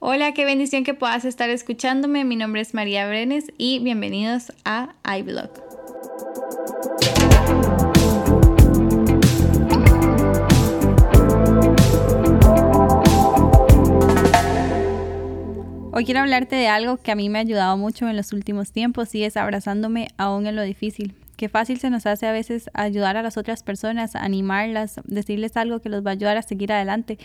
Hola, qué bendición que puedas estar escuchándome. Mi nombre es María Brenes y bienvenidos a iBlog. Hoy quiero hablarte de algo que a mí me ha ayudado mucho en los últimos tiempos y es abrazándome aún en lo difícil. Qué fácil se nos hace a veces ayudar a las otras personas, animarlas, decirles algo que los va a ayudar a seguir adelante,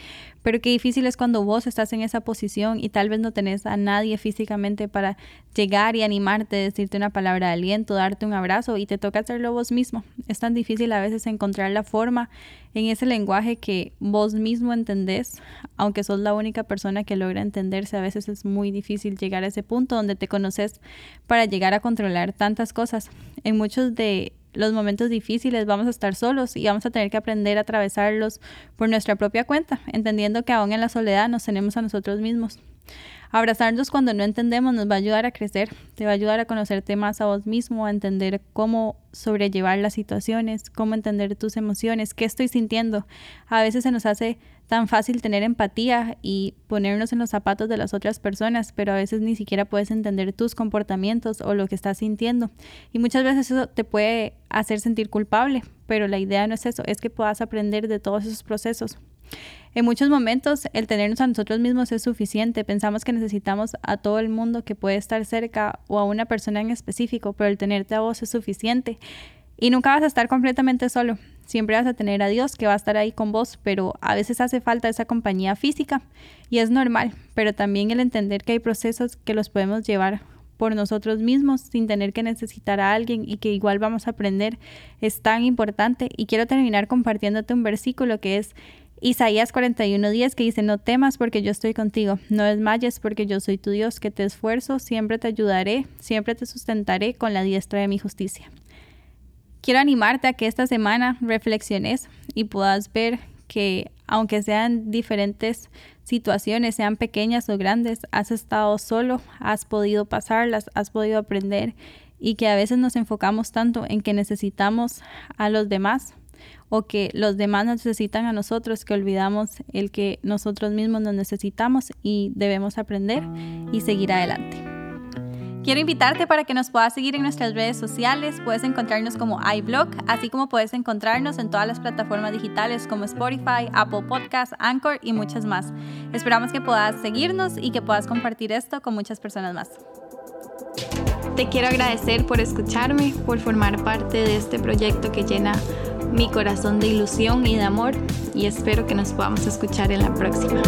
pero qué difícil es cuando vos estás en esa posición y tal vez no tenés a nadie físicamente para llegar y animarte, decirte una palabra de aliento, darte un abrazo y te toca hacerlo vos mismo. Es tan difícil a veces encontrar la forma en ese lenguaje que vos mismo entendés, aunque sos la única persona que logra entenderse, a veces es muy difícil llegar a ese punto donde te conoces para llegar a controlar tantas cosas. En muchos de los momentos difíciles vamos a estar solos y vamos a tener que aprender a atravesarlos por nuestra propia cuenta, entendiendo que aún en la soledad nos tenemos a nosotros mismos. Abrazarnos cuando no entendemos nos va a ayudar a crecer, te va a ayudar a conocerte más a vos mismo, a entender cómo sobrellevar las situaciones, cómo entender tus emociones, qué estoy sintiendo. A veces se nos hace tan fácil tener empatía y ponernos en los zapatos de las otras personas, pero a veces ni siquiera puedes entender tus comportamientos o lo que estás sintiendo. Y muchas veces eso te puede hacer sentir culpable, pero la idea no es eso, es que puedas aprender de todos esos procesos. En muchos momentos el tenernos a nosotros mismos es suficiente. Pensamos que necesitamos a todo el mundo que puede estar cerca o a una persona en específico, pero el tenerte a vos es suficiente. Y nunca vas a estar completamente solo. Siempre vas a tener a Dios que va a estar ahí con vos, pero a veces hace falta esa compañía física y es normal, pero también el entender que hay procesos que los podemos llevar por nosotros mismos sin tener que necesitar a alguien y que igual vamos a aprender es tan importante. Y quiero terminar compartiéndote un versículo que es Isaías 41:10 que dice, no temas porque yo estoy contigo, no desmayes porque yo soy tu Dios, que te esfuerzo, siempre te ayudaré, siempre te sustentaré con la diestra de mi justicia. Quiero animarte a que esta semana reflexiones y puedas ver que aunque sean diferentes situaciones, sean pequeñas o grandes, has estado solo, has podido pasarlas, has podido aprender y que a veces nos enfocamos tanto en que necesitamos a los demás o que los demás necesitan a nosotros, que olvidamos el que nosotros mismos nos necesitamos y debemos aprender y seguir adelante. Quiero invitarte para que nos puedas seguir en nuestras redes sociales. Puedes encontrarnos como iBlog, así como puedes encontrarnos en todas las plataformas digitales como Spotify, Apple Podcasts, Anchor y muchas más. Esperamos que puedas seguirnos y que puedas compartir esto con muchas personas más. Te quiero agradecer por escucharme, por formar parte de este proyecto que llena mi corazón de ilusión y de amor y espero que nos podamos escuchar en la próxima.